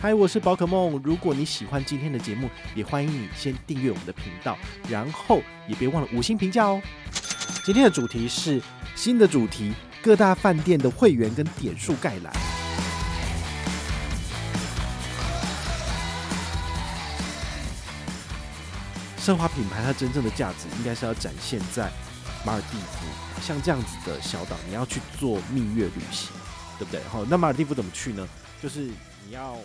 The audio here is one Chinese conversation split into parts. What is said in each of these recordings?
嗨，我是宝可梦。如果你喜欢今天的节目，也欢迎你先订阅我们的频道，然后也别忘了五星评价哦。今天的主题是新的主题：各大饭店的会员跟点数概览。奢华品牌它真正的价值，应该是要展现在马尔地夫，像这样子的小岛，你要去做蜜月旅行，对不对？好，那马尔地夫怎么去呢？就是你要。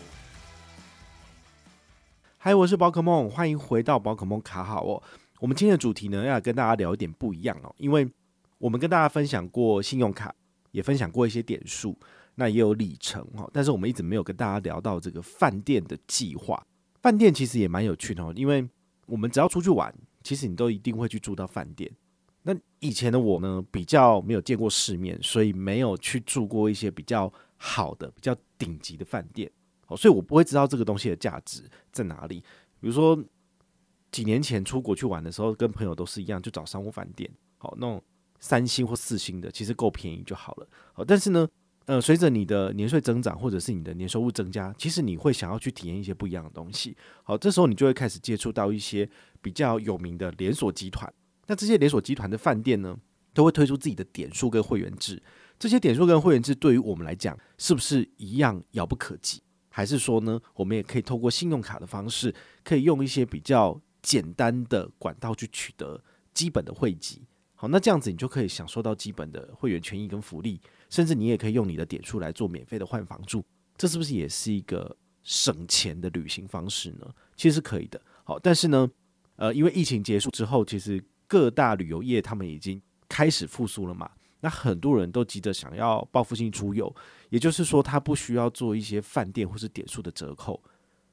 嗨，我是宝可梦，欢迎回到宝可梦卡好哦。我们今天的主题呢，要跟大家聊一点不一样哦，因为我们跟大家分享过信用卡，也分享过一些点数，那也有里程哦，但是我们一直没有跟大家聊到这个饭店的计划。饭店其实也蛮有趣的哦，因为我们只要出去玩，其实你都一定会去住到饭店。那以前的我呢，比较没有见过世面，所以没有去住过一些比较好的、比较顶级的饭店。哦所以我不会知道这个东西的价值在哪里。比如说几年前出国去玩的时候，跟朋友都是一样，就找商务饭店，好，那种三星或四星的，其实够便宜就好了。好，但是呢，呃，随着你的年岁增长，或者是你的年收入增加，其实你会想要去体验一些不一样的东西。好，这时候你就会开始接触到一些比较有名的连锁集团。那这些连锁集团的饭店呢，都会推出自己的点数跟会员制。这些点数跟会员制对于我们来讲，是不是一样遥不可及？还是说呢，我们也可以透过信用卡的方式，可以用一些比较简单的管道去取得基本的汇集。好，那这样子你就可以享受到基本的会员权益跟福利，甚至你也可以用你的点数来做免费的换房住。这是不是也是一个省钱的旅行方式呢？其实是可以的。好，但是呢，呃，因为疫情结束之后，其实各大旅游业他们已经开始复苏了嘛。那很多人都急着想要报复性出游，也就是说，他不需要做一些饭店或是点数的折扣，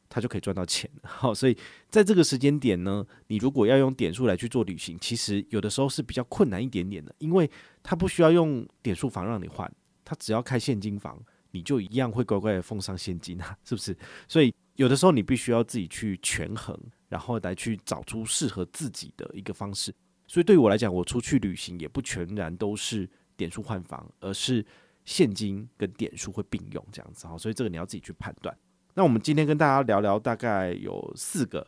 他就可以赚到钱。好，所以在这个时间点呢，你如果要用点数来去做旅行，其实有的时候是比较困难一点点的，因为他不需要用点数房让你换，他只要开现金房，你就一样会乖乖的奉上现金啊，是不是？所以有的时候你必须要自己去权衡，然后来去找出适合自己的一个方式。所以对于我来讲，我出去旅行也不全然都是。点数换房，而是现金跟点数会并用这样子哈，所以这个你要自己去判断。那我们今天跟大家聊聊，大概有四个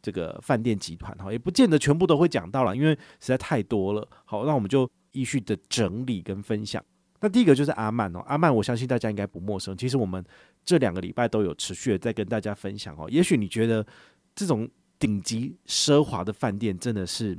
这个饭店集团哈，也不见得全部都会讲到了，因为实在太多了。好，那我们就依序的整理跟分享。那第一个就是阿曼哦，阿曼我相信大家应该不陌生。其实我们这两个礼拜都有持续的在跟大家分享哦。也许你觉得这种顶级奢华的饭店真的是。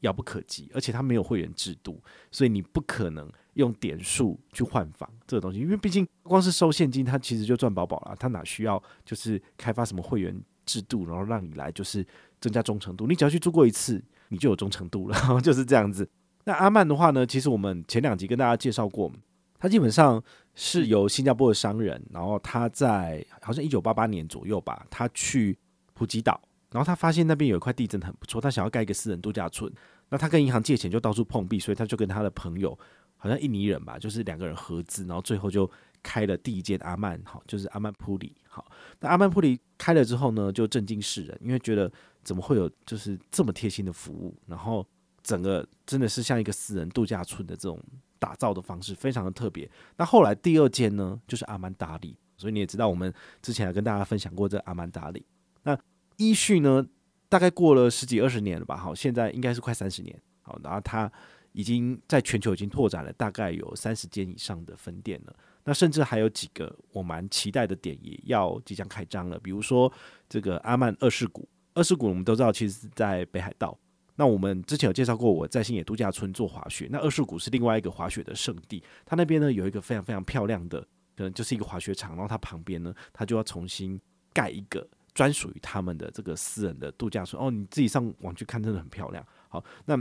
遥不可及，而且它没有会员制度，所以你不可能用点数去换房这个东西，因为毕竟光是收现金，它其实就赚饱饱了，它哪需要就是开发什么会员制度，然后让你来就是增加忠诚度？你只要去住过一次，你就有忠诚度了，就是这样子。那阿曼的话呢，其实我们前两集跟大家介绍过，它基本上是由新加坡的商人，然后他在好像一九八八年左右吧，他去普吉岛。然后他发现那边有一块地真的很不错，他想要盖一个私人度假村。那他跟银行借钱就到处碰壁，所以他就跟他的朋友，好像印尼人吧，就是两个人合资，然后最后就开了第一间阿曼，好，就是阿曼普里。好，那阿曼普里开了之后呢，就震惊世人，因为觉得怎么会有就是这么贴心的服务，然后整个真的是像一个私人度假村的这种打造的方式，非常的特别。那后来第二间呢，就是阿曼达里，所以你也知道，我们之前还跟大家分享过这阿曼达里。那依序呢，大概过了十几二十年了吧，好，现在应该是快三十年，好，然后它已经在全球已经拓展了大概有三十间以上的分店了，那甚至还有几个我蛮期待的点也要即将开张了，比如说这个阿曼二世谷，二世谷我们都知道其实是在北海道，那我们之前有介绍过我在星野度假村做滑雪，那二世谷是另外一个滑雪的圣地，它那边呢有一个非常非常漂亮的，可能就是一个滑雪场，然后它旁边呢，它就要重新盖一个。专属于他们的这个私人的度假村哦，你自己上网去看，真的很漂亮。好，那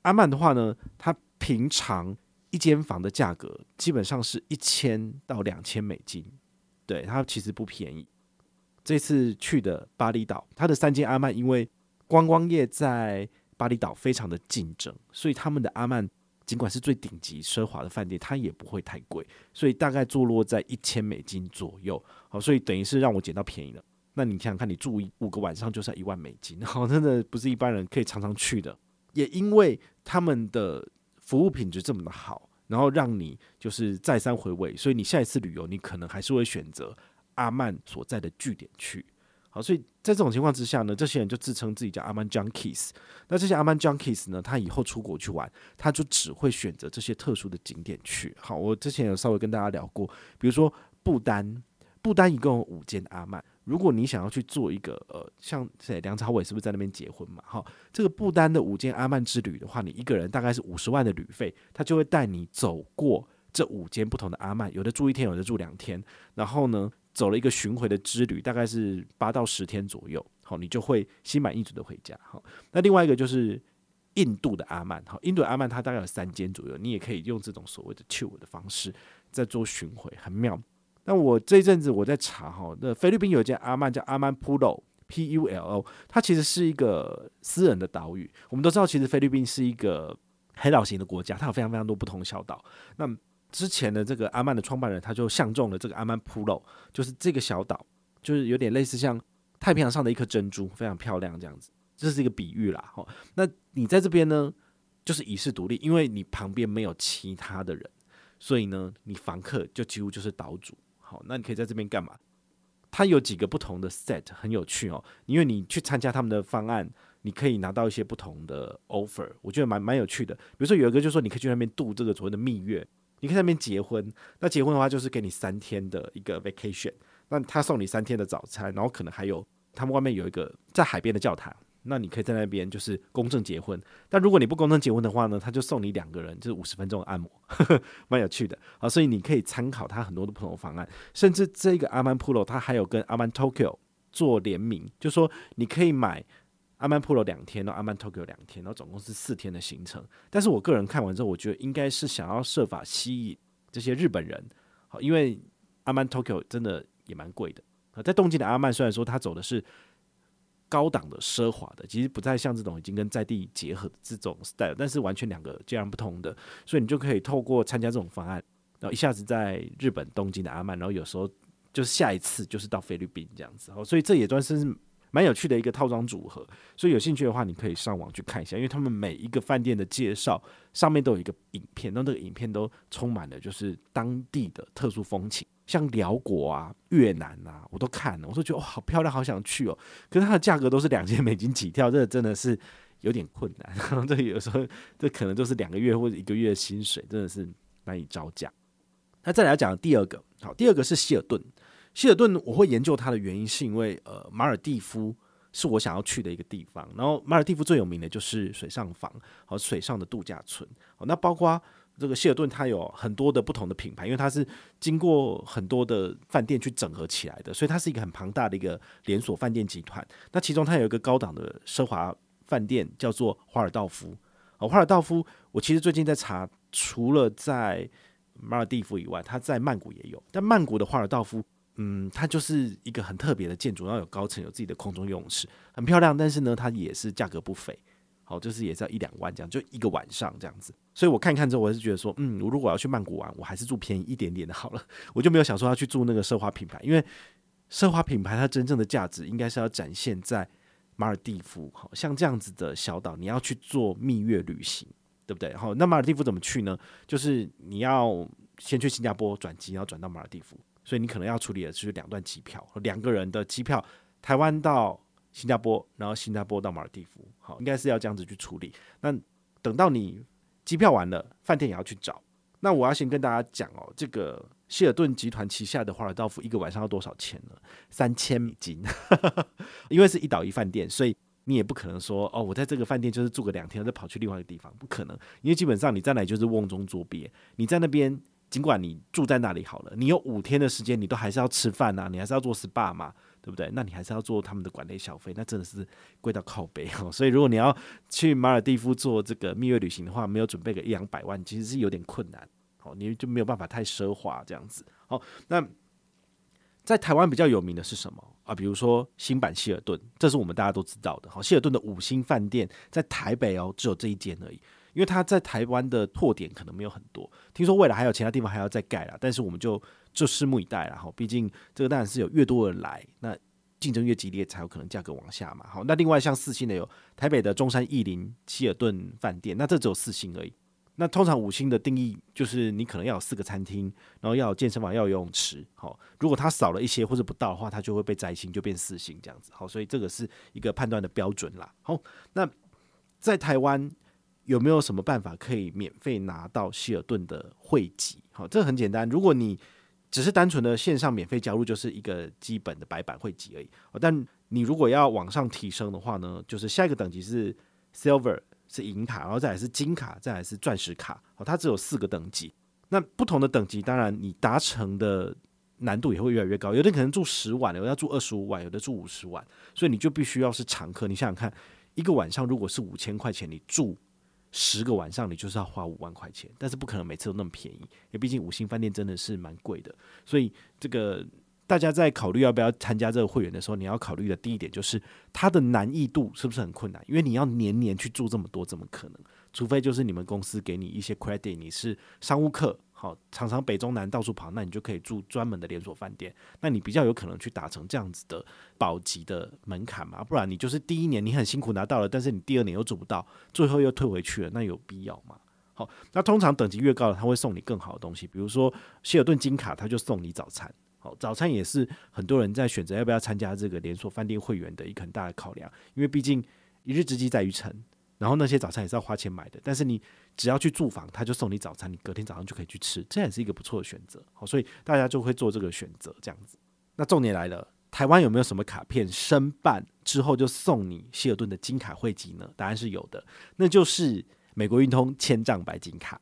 阿曼的话呢，它平常一间房的价格基本上是一千到两千美金，对，它其实不便宜。这次去的巴厘岛，它的三间阿曼因为观光业在巴厘岛非常的竞争，所以他们的阿曼尽管是最顶级奢华的饭店，它也不会太贵，所以大概坐落在一千美金左右。好，所以等于是让我捡到便宜了。那你想想看，你住五个晚上就是一万美金，好，真的不是一般人可以常常去的。也因为他们的服务品质这么的好，然后让你就是再三回味，所以你下一次旅游你可能还是会选择阿曼所在的据点去。好，所以在这种情况之下呢，这些人就自称自己叫阿曼 junkies。那这些阿曼 junkies 呢，他以后出国去玩，他就只会选择这些特殊的景点去。好，我之前有稍微跟大家聊过，比如说不丹，不丹一共有五间阿曼。如果你想要去做一个呃，像谁梁朝伟是不是在那边结婚嘛？哈，这个不丹的五间阿曼之旅的话，你一个人大概是五十万的旅费，他就会带你走过这五间不同的阿曼，有的住一天，有的住两天，然后呢，走了一个巡回的之旅，大概是八到十天左右，好，你就会心满意足的回家。好，那另外一个就是印度的阿曼，好，印度阿曼它大概有三间左右，你也可以用这种所谓的 tour 的方式在做巡回，很妙。那我这一阵子我在查哈，那菲律宾有一间阿曼叫阿曼普鲁 P U L O，它其实是一个私人的岛屿。我们都知道，其实菲律宾是一个海岛型的国家，它有非常非常多不同小岛。那之前的这个阿曼的创办人，他就相中了这个阿曼普鲁，就是这个小岛，就是有点类似像太平洋上的一颗珍珠，非常漂亮这样子。这是一个比喻啦，哈。那你在这边呢，就是遗世独立，因为你旁边没有其他的人，所以呢，你房客就几乎就是岛主。好，那你可以在这边干嘛？它有几个不同的 set，很有趣哦。因为你去参加他们的方案，你可以拿到一些不同的 offer，我觉得蛮蛮有趣的。比如说有一个就说，你可以去那边度这个所谓的蜜月。你可以在那边结婚，那结婚的话就是给你三天的一个 vacation，那他送你三天的早餐，然后可能还有他们外面有一个在海边的教堂，那你可以在那边就是公证结婚。但如果你不公证结婚的话呢，他就送你两个人就是五十分钟的按摩，蛮有趣的啊。所以你可以参考他很多的不同方案，甚至这个阿曼普罗他还有跟阿曼 Tokyo 做联名，就说你可以买。阿曼普罗两天，然后阿曼 Tokyo 两天，然后总共是四天的行程。但是我个人看完之后，我觉得应该是想要设法吸引这些日本人，好，因为阿曼 Tokyo 真的也蛮贵的。在东京的阿曼虽然说他走的是高档的奢华的，其实不太像这种已经跟在地结合的这种 style，但是完全两个截然不同的，所以你就可以透过参加这种方案，然后一下子在日本东京的阿曼，然后有时候就是下一次就是到菲律宾这样子，好，所以这也算是。蛮有趣的一个套装组合，所以有兴趣的话，你可以上网去看一下，因为他们每一个饭店的介绍上面都有一个影片，那这个影片都充满了就是当地的特殊风情，像辽国啊、越南啊，我都看了，我都觉得哇，好漂亮，好想去哦。可是它的价格都是两千美金起跳，这真的是有点困难。这有时候这可能就是两个月或者一个月的薪水，真的是难以招架。那再来讲第二个，好，第二个是希尔顿。希尔顿，我会研究它的原因，是因为呃，马尔地夫是我想要去的一个地方。然后，马尔地夫最有名的就是水上房和水上的度假村。好那包括这个希尔顿，它有很多的不同的品牌，因为它是经过很多的饭店去整合起来的，所以它是一个很庞大的一个连锁饭店集团。那其中它有一个高档的奢华饭店，叫做华尔道夫。哦，华尔道夫，我其实最近在查，除了在马尔地夫以外，它在曼谷也有。但曼谷的华尔道夫。嗯，它就是一个很特别的建筑，然后有高层，有自己的空中游泳池，很漂亮。但是呢，它也是价格不菲，好，就是也是要一两万这样，就一个晚上这样子。所以我看看之后，我是觉得说，嗯，我如果要去曼谷玩，我还是住便宜一点点的好了。我就没有想说要去住那个奢华品牌，因为奢华品牌它真正的价值应该是要展现在马尔地夫，好像这样子的小岛，你要去做蜜月旅行，对不对？好，那马尔地夫怎么去呢？就是你要先去新加坡转机，然后转到马尔地夫。所以你可能要处理的是两段机票，两个人的机票，台湾到新加坡，然后新加坡到马尔地夫，好，应该是要这样子去处理。那等到你机票完了，饭店也要去找。那我要先跟大家讲哦，这个希尔顿集团旗下的华尔道夫一个晚上要多少钱呢？三千美金，因为是一岛一饭店，所以你也不可能说哦，我在这个饭店就是住个两天，再跑去另外一个地方，不可能，因为基本上你在那里就是瓮中捉鳖，你在那边。尽管你住在那里好了，你有五天的时间，你都还是要吃饭呐，你还是要做 SPA 嘛，对不对？那你还是要做他们的馆内消费，那真的是贵到靠北哦。所以如果你要去马尔地夫做这个蜜月旅行的话，没有准备个一两百万，其实是有点困难。好，你就没有办法太奢华这样子。好，那在台湾比较有名的是什么啊？比如说新版希尔顿，这是我们大家都知道的。好，希尔顿的五星饭店在台北哦，只有这一间而已。因为他在台湾的拓点可能没有很多，听说未来还有其他地方还要再盖啦，但是我们就就拭目以待了哈。毕竟这个当然是有越多人来，那竞争越激烈，才有可能价格往下嘛。好，那另外像四星的有台北的中山逸林希尔顿饭店，那这只有四星而已。那通常五星的定义就是你可能要有四个餐厅，然后要有健身房，要有游泳池。好，如果它少了一些或者不到的话，它就会被摘星，就变四星这样子。好，所以这个是一个判断的标准啦。好，那在台湾有没有什么办法可以免费拿到希尔顿的会籍？好，这很简单，如果你只是单纯的线上免费加入，就是一个基本的白板会籍而已。但你如果要往上提升的话呢，就是下一个等级是 Silver。是银卡，然后再来是金卡，再来是钻石卡。好，它只有四个等级。那不同的等级，当然你达成的难度也会越来越高。有的可能住十晚，有的要住二十五万，有的住五十万。所以你就必须要是常客。你想想看，一个晚上如果是五千块钱，你住十个晚上，你就是要花五万块钱。但是不可能每次都那么便宜，因为毕竟五星饭店真的是蛮贵的。所以这个。大家在考虑要不要参加这个会员的时候，你要考虑的第一点就是它的难易度是不是很困难？因为你要年年去住这么多，怎么可能？除非就是你们公司给你一些 credit，你是商务客，好，常常北中南到处跑，那你就可以住专门的连锁饭店，那你比较有可能去达成这样子的保级的门槛嘛？不然你就是第一年你很辛苦拿到了，但是你第二年又做不到，最后又退回去了，那有必要吗？好，那通常等级越高的，他会送你更好的东西，比如说希尔顿金卡，他就送你早餐。好，早餐也是很多人在选择要不要参加这个连锁饭店会员的一个很大的考量，因为毕竟一日之计在于晨，然后那些早餐也是要花钱买的。但是你只要去住房，他就送你早餐，你隔天早上就可以去吃，这也是一个不错的选择。好，所以大家就会做这个选择这样子。那重点来了，台湾有没有什么卡片申办之后就送你希尔顿的金卡会籍呢？答案是有的，那就是。美国运通千帐白金卡，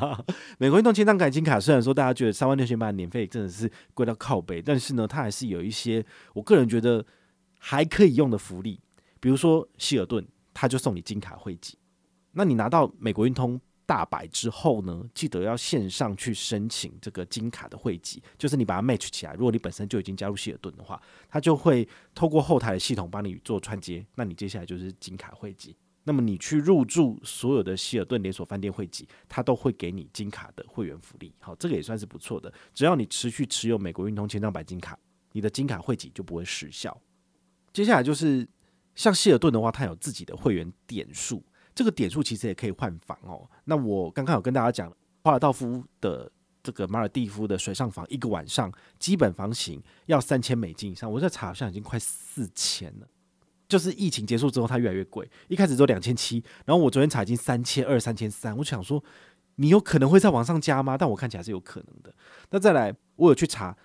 美国运通千帐白金卡，虽然说大家觉得三万六千八的年费真的是贵到靠北，但是呢，它还是有一些我个人觉得还可以用的福利，比如说希尔顿，他就送你金卡会籍。那你拿到美国运通大白之后呢，记得要线上去申请这个金卡的会籍，就是你把它 match 起来。如果你本身就已经加入希尔顿的话，他就会透过后台的系统帮你做串接，那你接下来就是金卡会籍。那么你去入住所有的希尔顿连锁饭店会籍，它都会给你金卡的会员福利。好，这个也算是不错的。只要你持续持有美国运通千帐白金卡，你的金卡会籍就不会失效。接下来就是像希尔顿的话，它有自己的会员点数，这个点数其实也可以换房哦。那我刚刚有跟大家讲，华尔道夫的这个马尔地夫的水上房，一个晚上基本房型要三千美金以上，我在查好像已经快四千了。就是疫情结束之后，它越来越贵。一开始只有两千七，然后我昨天查已经三千二、三千三。我想说，你有可能会再往上加吗？但我看起来是有可能的。那再来，我有去查，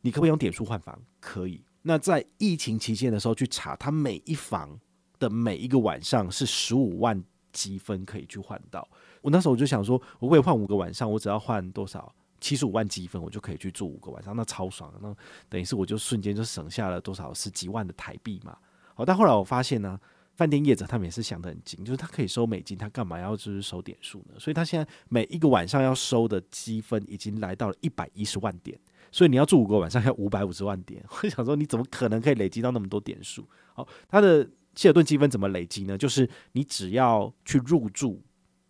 你可不可以用点数换房？可以。那在疫情期间的时候去查，他每一房的每一个晚上是十五万积分可以去换到。我那时候我就想说，我为换五个晚上，我只要换多少？七十五万积分，我就可以去住五个晚上，那超爽。那等于是我就瞬间就省下了多少十几万的台币嘛。好，但后来我发现呢，饭店业者他们也是想得很精，就是他可以收美金，他干嘛要就是收点数呢？所以他现在每一个晚上要收的积分已经来到了一百一十万点，所以你要住五个晚上要五百五十万点。我想说，你怎么可能可以累积到那么多点数？好，他的希尔顿积分怎么累积呢？就是你只要去入住，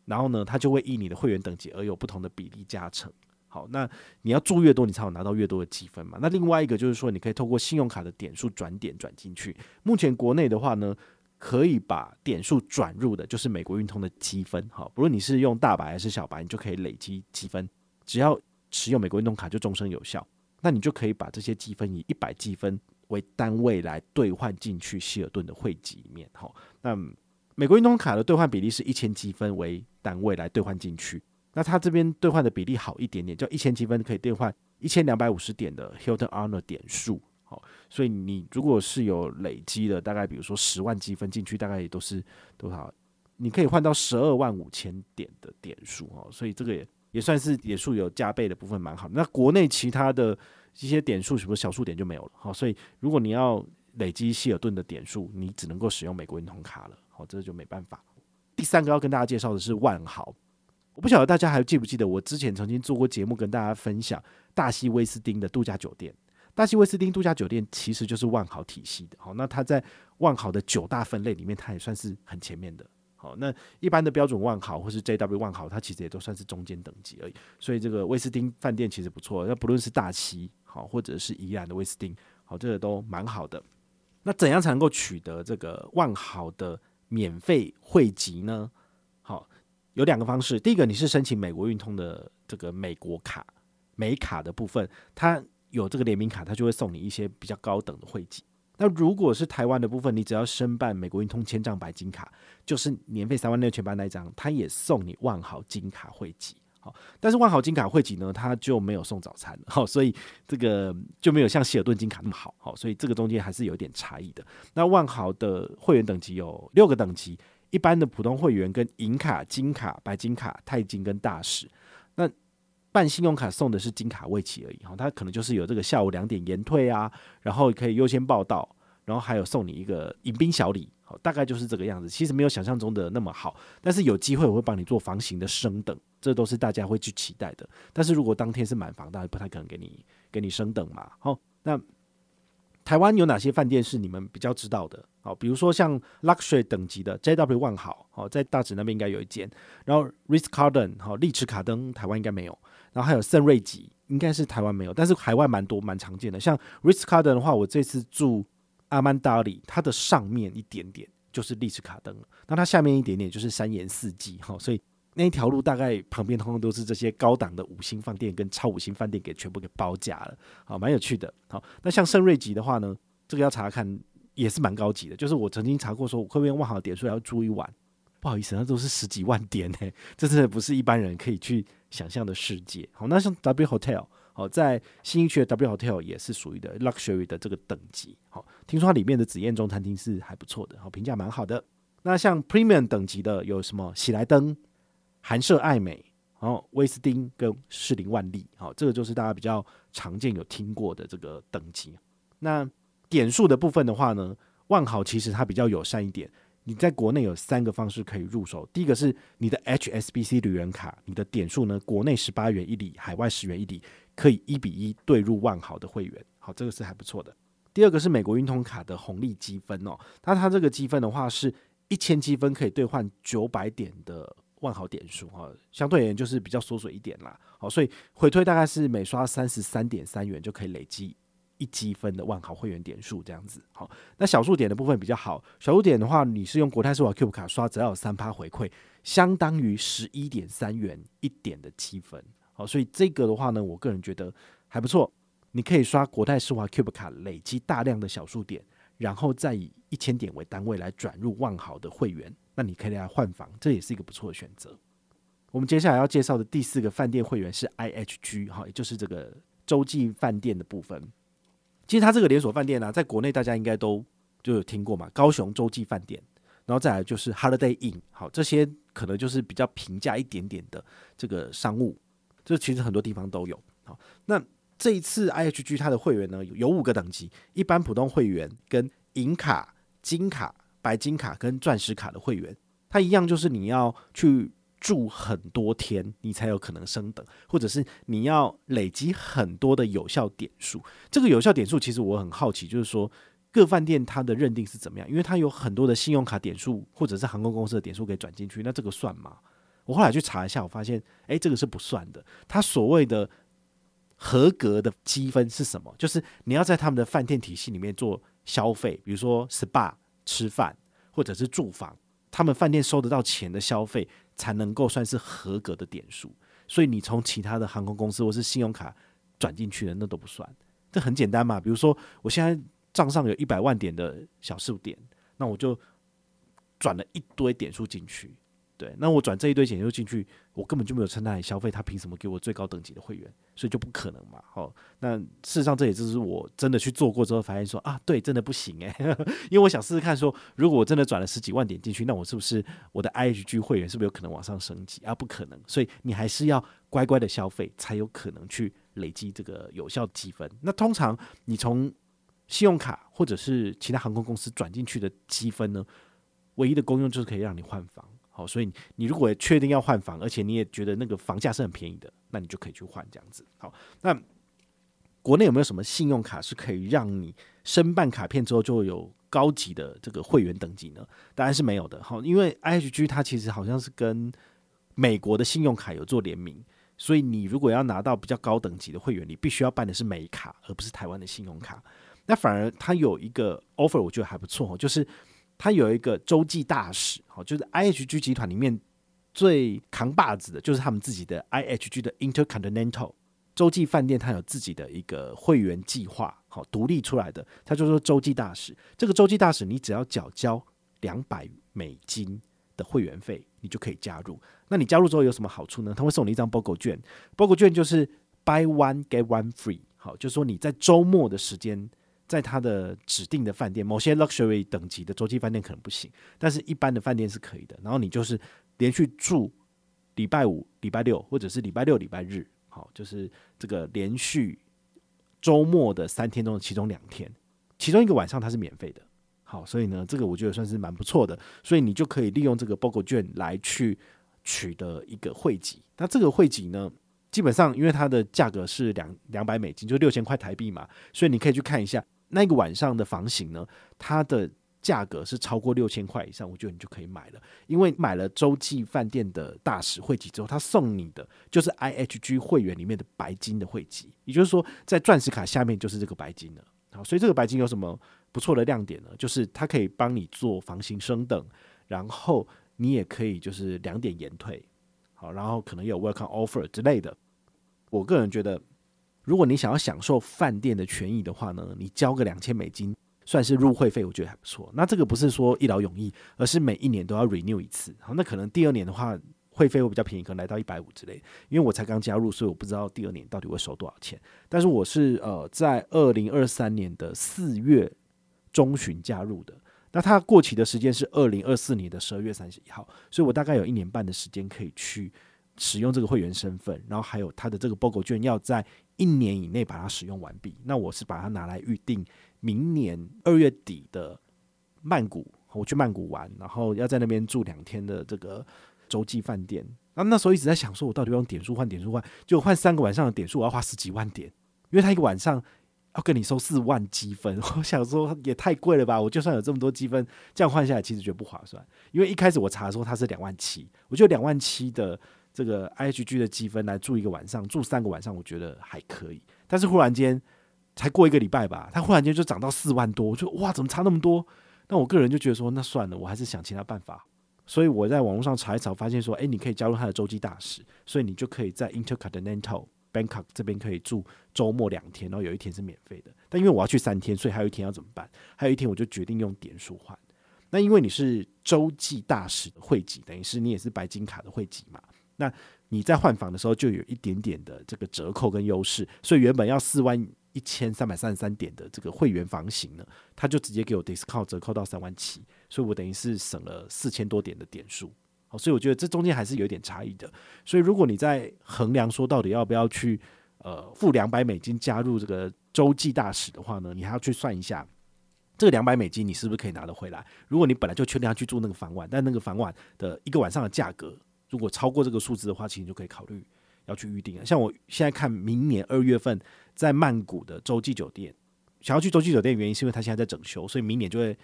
然后呢，他就会依你的会员等级而有不同的比例加成。好，那你要住越多，你才有拿到越多的积分嘛。那另外一个就是说，你可以透过信用卡的点数转点转进去。目前国内的话呢，可以把点数转入的，就是美国运通的积分。好，不论你是用大白还是小白，你就可以累积积分。只要持有美国运动卡，就终身有效。那你就可以把这些积分以一百积分为单位来兑换进去希尔顿的会籍里面。好，那美国运动卡的兑换比例是一千积分为单位来兑换进去。那他这边兑换的比例好一点点，就一千积分可以兑换一千两百五十点的 Hilton Honor 点数，好，所以你如果是有累积的，大概比如说十万积分进去，大概也都是多少？你可以换到十二万五千点的点数哦，所以这个也也算是点数有加倍的部分，蛮好。那国内其他的一些点数，什么小数点就没有了，好，所以如果你要累积希尔顿的点数，你只能够使用美国运通卡了，好，这就没办法。第三个要跟大家介绍的是万豪。我不晓得大家还记不记得，我之前曾经做过节目跟大家分享大西威斯汀的度假酒店。大西威斯汀度假酒店其实就是万豪体系的。好，那它在万豪的九大分类里面，它也算是很前面的。好，那一般的标准万豪或是 JW 万豪，它其实也都算是中间等级而已。所以这个威斯汀饭店其实不错。那不论是大溪好，或者是宜兰的威斯汀好，这个都蛮好的。那怎样才能够取得这个万豪的免费会籍呢？好。有两个方式，第一个你是申请美国运通的这个美国卡美卡的部分，它有这个联名卡，它就会送你一些比较高等的会籍。那如果是台湾的部分，你只要申办美国运通千帐白金卡，就是年费三万六千八那一张，它也送你万豪金卡会籍。好，但是万豪金卡会籍呢，它就没有送早餐。好，所以这个就没有像希尔顿金卡那么好。好，所以这个中间还是有点差异的。那万豪的会员等级有六个等级，一般的普通会员跟银卡、金卡、白金卡、钛金跟大使。办信用卡送的是金卡未期而已，哈，它可能就是有这个下午两点延退啊，然后可以优先报到，然后还有送你一个迎宾小礼，好，大概就是这个样子。其实没有想象中的那么好，但是有机会我会帮你做房型的升等，这都是大家会去期待的。但是如果当天是满房，大家不太可能给你给你升等嘛。好，那台湾有哪些饭店是你们比较知道的？好，比如说像 Luxury 等级的 JW 万豪，好，在大直那边应该有一间，然后 Ritz Carlton 好，丽池卡登台湾应该没有。然后还有圣瑞吉，应该是台湾没有，但是海外蛮多蛮常见的。像 Ritz Carlton 的话，我这次住阿曼达里，它的上面一点点就是丽池卡登了，那它下面一点点就是三言四季哈，所以那一条路大概旁边通通都是这些高档的五星饭店跟超五星饭店给全部给包夹了，好，蛮有趣的。好，那像圣瑞吉的话呢，这个要查看也是蛮高级的，就是我曾经查过说，我会不会万豪点数要住一晚？不好意思，那都是十几万点呢，这真的不是一般人可以去想象的世界。好，那像 W Hotel，好，在新一区的 W Hotel 也是属于的 Luxury 的这个等级。好，听说它里面的紫燕中餐厅是还不错的，好，评价蛮好的。那像 Premium 等级的有什么？喜来登、韩舍艾美，然后威斯汀跟士林万丽，好，这个就是大家比较常见有听过的这个等级。那点数的部分的话呢，万豪其实它比较友善一点。你在国内有三个方式可以入手，第一个是你的 HSBC 旅人卡，你的点数呢，国内十八元一里，海外十元一里，可以一比一兑入万豪的会员，好，这个是还不错的。第二个是美国运通卡的红利积分哦，那它这个积分的话是一千积分可以兑换九百点的万豪点数哈，相对而言就是比较缩水一点啦，好，所以回推大概是每刷三十三点三元就可以累积。一积分的万豪会员点数这样子，好，那小数点的部分比较好。小数点的话，你是用国泰世华 Cube 卡刷，只要有三趴回馈，相当于十一点三元一点的积分。好，所以这个的话呢，我个人觉得还不错。你可以刷国泰世华 Cube 卡，累积大量的小数点，然后再以一千点为单位来转入万豪的会员，那你可以来换房，这也是一个不错的选择。我们接下来要介绍的第四个饭店会员是 IHG，哈，也就是这个洲际饭店的部分。其实它这个连锁饭店呢、在国内大家应该都就有听过嘛，高雄洲际饭店，然后再来就是 Holiday Inn，好，这些可能就是比较平价一点点的这个商务，这其实很多地方都有。好，那这一次 IHG 它的会员呢，有五个等级，一般普通会员跟银卡、金卡、白金卡跟钻石卡的会员，它一样就是你要去。住很多天，你才有可能升等，或者是你要累积很多的有效点数。这个有效点数其实我很好奇，就是说各饭店它的认定是怎么样？因为它有很多的信用卡点数，或者是航空公司的点数给转进去，那这个算吗？我后来去查一下，我发现，诶，这个是不算的。它所谓的合格的积分是什么？就是你要在他们的饭店体系里面做消费，比如说 SPA、吃饭或者是住房，他们饭店收得到钱的消费。才能够算是合格的点数，所以你从其他的航空公司或是信用卡转进去的那都不算，这很简单嘛。比如说我现在账上有一百万点的小数点，那我就转了一堆点数进去。对，那我转这一堆钱就进去，我根本就没有趁那里消费，他凭什么给我最高等级的会员？所以就不可能嘛。好，那事实上这也就是我真的去做过之后发现说啊，对，真的不行诶、因为我想试试看说，如果我真的转了十几万点进去，那我是不是我的 IHG 会员是不是有可能往上升级啊？不可能，所以你还是要乖乖的消费，才有可能去累积这个有效积分。那通常你从信用卡或者是其他航空公司转进去的积分呢，唯一的功用就是可以让你换房。好，所以你如果确定要换房，而且你也觉得那个房价是很便宜的，那你就可以去换这样子。好，那国内有没有什么信用卡是可以让你申办卡片之后就有高级的这个会员等级呢？当然是没有的。好，因为 IHG 它其实好像是跟美国的信用卡有做联名，所以你如果要拿到比较高等级的会员，你必须要办的是美卡，而不是台湾的信用卡。那反而它有一个 offer，我觉得还不错，就是。它有一个洲际大使，好，就是 IHG 集团里面最扛把子的就是他们自己的 IHG 的 Intercontinental 洲际饭店，它有自己的一个会员计划，好独立出来的，它就说洲际大使。这个洲际大使，你只要缴交两百美金的会员费，你就可以加入。那你加入之后有什么好处呢？他会送你一张 BOGO 券，BOGO 券就是 Buy One Get One Free。好，就是说你在周末的时间，在他的指定的饭店，某些 luxury 等级的洲际饭店可能不行，但是一般的饭店是可以的。然后你就是连续住礼拜五、礼拜六，或者是礼拜六、礼拜日，好，就是这个连续周末的三天中的其中两天，其中一个晚上它是免费的。好，所以呢，这个我觉得算是蛮不错的。所以你就可以利用这个 BOGO 券来去取得一个汇集。那这个汇集呢，基本上因为它的价格是两两百美金，就六千块台币嘛，所以你可以去看一下那个晚上的房型呢，它的价格是超过六千块以上，我觉得你就可以买了。因为买了洲际饭店的大使会籍之后，他送你的就是 IHG 会员里面的白金的会籍，也就是说在钻石卡下面就是这个白金了。好，所以这个白金有什么不错的亮点呢？就是它可以帮你做房型升等，然后你也可以就是两点延退。好，然后可能有 welcome offer 之类的。我个人觉得，如果你想要享受饭店的权益的话呢，你交个两千美金算是入会费，我觉得还不错。那这个不是说一劳永逸，而是每一年都要 renew 一次。好，那可能第二年的话，会费会比较便宜，可能来到一百五之类。因为我才刚加入，所以我不知道第二年到底会收多少钱。但是我是呃在二零二三年的四月中旬加入的。那它过期的时间是二零二四年的十二月三十一号，所以我大概有一年半的时间可以去使用这个会员身份，然后还有它的这个 BOGO 券要在一年以内把它使用完毕。那我是把它拿来预定明年二月底的曼谷，我去曼谷玩，然后要在那边住两天的这个洲际饭店。那那时候一直在想说，我到底要用点数换点数换，就换三个晚上的点数，我要花十几万点，因为他一个晚上。要跟你收四万积分，我想说也太贵了吧！我就算有这么多积分，这样换下来其实觉得不划算。因为一开始我查的时候它是两万七，我觉得两万七的这个 IHG 的积分来住一个晚上，住三个晚上，我觉得还可以。但是忽然间才过一个礼拜吧，它忽然间就涨到四万多，我就哇，怎么差那么多？那我个人就觉得说，那算了，我还是想其他办法。所以我在网络上查一查，发现说，诶，你可以加入他的洲际大使，所以你就可以在 Intercontinental。Bangkok 这边可以住周末两天，然后有一天是免费的。但因为我要去三天，所以还有一天要怎么办？还有一天我就决定用点数换。那因为你是洲际大使的会籍，等于是你也是白金卡的会籍嘛。那你在换房的时候就有一点点的这个折扣跟优势。所以原本要四万一千三百三十三点的这个会员房型呢，他就直接给我 discount 折扣到三万七，所以我等于是省了四千多点的点数。好，所以我觉得这中间还是有一点差异的。所以如果你在衡量说到底要不要去呃付两百美金加入这个洲际大使的话呢，你还要去算一下这个两百美金你是不是可以拿得回来。如果你本来就确定要去住那个房晚，但那个房晚的一个晚上的价格如果超过这个数字的话，其实你就可以考虑要去预定了。像我现在看明年二月份在曼谷的洲际酒店，想要去洲际酒店原因是因为它现在在整修，所以明年就会。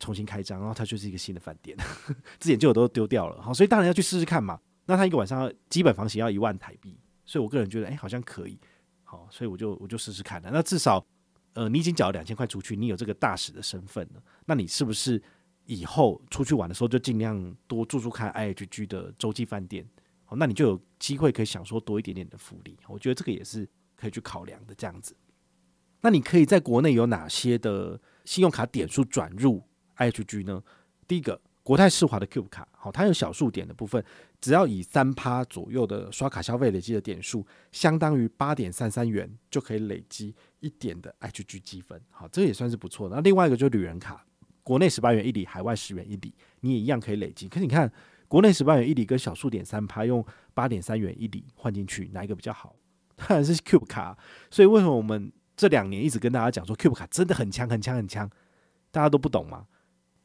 重新开张，然后它就是一个新的饭店，之前旧的都丢掉了，好，所以当然要去试试看嘛。那它一个晚上基本房型要一万台币，所以我个人觉得，哎、好像可以，好，所以我就我就试试看了。那至少，呃，你已经缴了两千块出去，你有这个大使的身份了，那你是不是以后出去玩的时候就尽量多住住看 IHG 的洲际饭店？好，那你就有机会可以享受多一点点的福利。我觉得这个也是可以去考量的。这样子，那你可以在国内有哪些的信用卡点数转入？IHG 呢，第一个国泰世华的 Cube 卡，好，它有小数点的部分，只要以三趴左右的刷卡消费累积的点数，相当于八点三三元，就可以累积一点的 IHG 积分，好，这也算是不错的。那另外一个就是旅人卡，国内十八元一里，海外十元一里，你也一样可以累积。可是你看，国内十八元一里跟小数点三趴用八点三元一里换进去，哪一个比较好？当 然是 Cube 卡。所以为什么我们这两年一直跟大家讲说 Cube 卡真的很强很强很强，大家都不懂吗？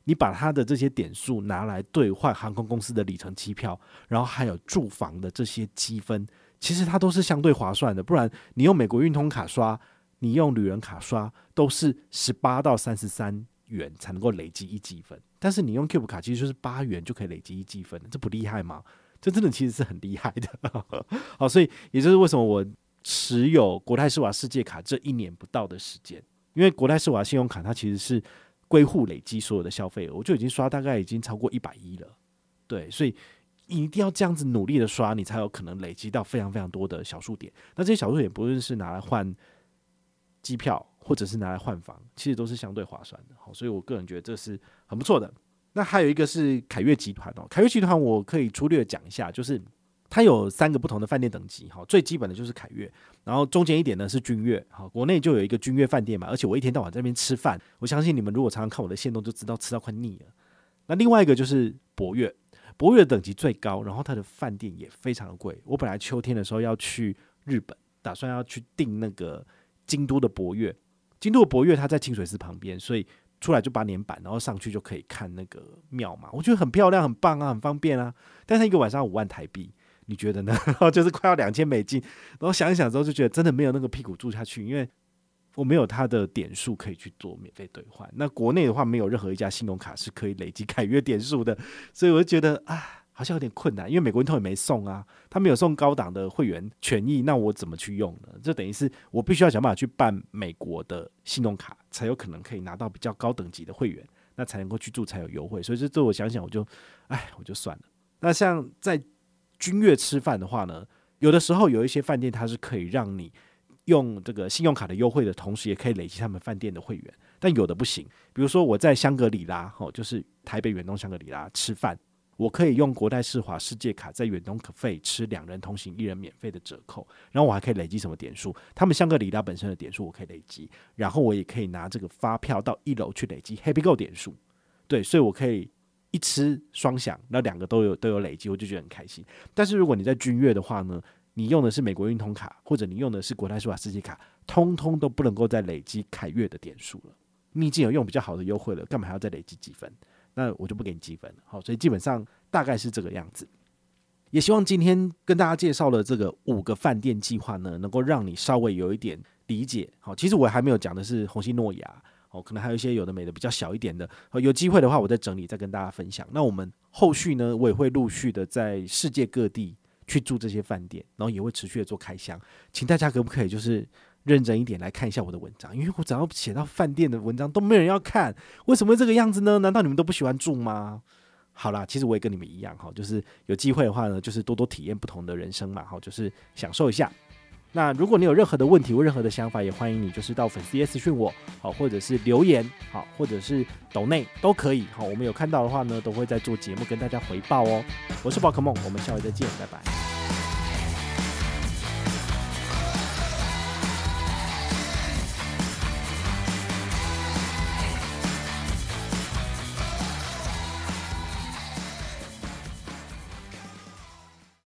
你把它的这些点数拿来兑换航空公司的里程机票，然后还有住房的这些积分，其实它都是相对划算的。不然你用美国运通卡刷，你用旅人卡刷，都是十八到三十三元才能够累积一积分。但是你用 Cube 卡，其实就是八元就可以累积一积分，这不厉害吗？这真的其实是很厉害的。好，所以也就是为什么我持有国泰世华世界卡这一年不到的时间，因为国泰世华信用卡它其实是。归户累积所有的消费额，我就已经刷大概已经超过一百一了，对，所以一定要这样子努力的刷，你才有可能累积到非常非常多的小数点。那这些小数点不论是拿来换机票，或者是拿来换房，其实都是相对划算的。好，所以我个人觉得这是很不错的。那还有一个是凯悦集团哦，凯悦集团我可以粗略讲一下，就是它有三个不同的饭店等级。哈，最基本的就是凯悦，然后中间一点呢是君悦。好，国内就有一个君悦饭店嘛，而且我一天到晚在那边吃饭，我相信你们如果常常看我的线动，就知道吃到快腻了。那另外一个就是博悦。博悦等级最高，然后它的饭店也非常的贵。我本来秋天的时候要去日本，打算要去订那个京都的博悦。京都的博悦它在清水寺旁边，所以出来就八年版，然后上去就可以看那个庙嘛。我觉得很漂亮，很棒啊，很方便啊。但是一个晚上五万台币，你觉得呢？然后就是快要两千美金。然后想一想之后，就觉得真的没有那个屁股住下去，因为我没有它的点数可以去做免费兑换。那国内的话，没有任何一家信用卡是可以累积凯悦点数的，所以我就觉得啊，好像有点困难。因为美国运通也没送啊，他没有送高档的会员权益，那我怎么去用呢？这等于是我必须要想办法去办美国的信用卡，才有可能可以拿到比较高等级的会员，那才能够去住才有优惠。所以这这我想想，我就哎，我就算了。那像在君悦吃饭的话呢，有的时候有一些饭店它是可以让你。用这个信用卡的优惠的同时，也可以累积他们饭店的会员，但有的不行。比如说我在香格里拉，哦，就是台北远东香格里拉吃饭，我可以用国泰世华世界卡在远东可费吃两人同行一人免费的折扣，然后我还可以累积什么点数？他们香格里拉本身的点数我可以累积，然后我也可以拿这个发票到一楼去累积 Happy Go 点数。对，所以我可以一吃双享，那两个都有都有累积，我就觉得很开心。但是如果你在君悦的话呢？你用的是美国运通卡，或者你用的是国泰世华世界卡，通通都不能够再累积凯悦的点数了。你已经有用比较好的优惠了，干嘛还要再累积积分？那我就不给你积分了。好，所以基本上大概是这个样子。也希望今天跟大家介绍了这个五个饭店计划呢，能够让你稍微有一点理解。好，其实我还没有讲的是红星诺亚，哦，可能还有一些有的没的比较小一点的。有机会的话，我再整理再跟大家分享。那我们后续呢，我也会陆续的在世界各地。去住这些饭店，然后也会持续的做开箱，请大家可不可以就是认真一点来看一下我的文章？因为我只要写到饭店的文章都没人要看，为什么会这个样子呢？难道你们都不喜欢住吗？好啦，其实我也跟你们一样哈，就是有机会的话呢，就是多多体验不同的人生嘛，哈，就是享受一下。那如果你有任何的问题或任何的想法，也欢迎你就是到粉丝页私讯我，好，或者是留言，好，或者是抖内都可以，好，我们有看到的话呢，都会在做节目跟大家回报哦。我是宝可梦，我们下回再见，拜拜。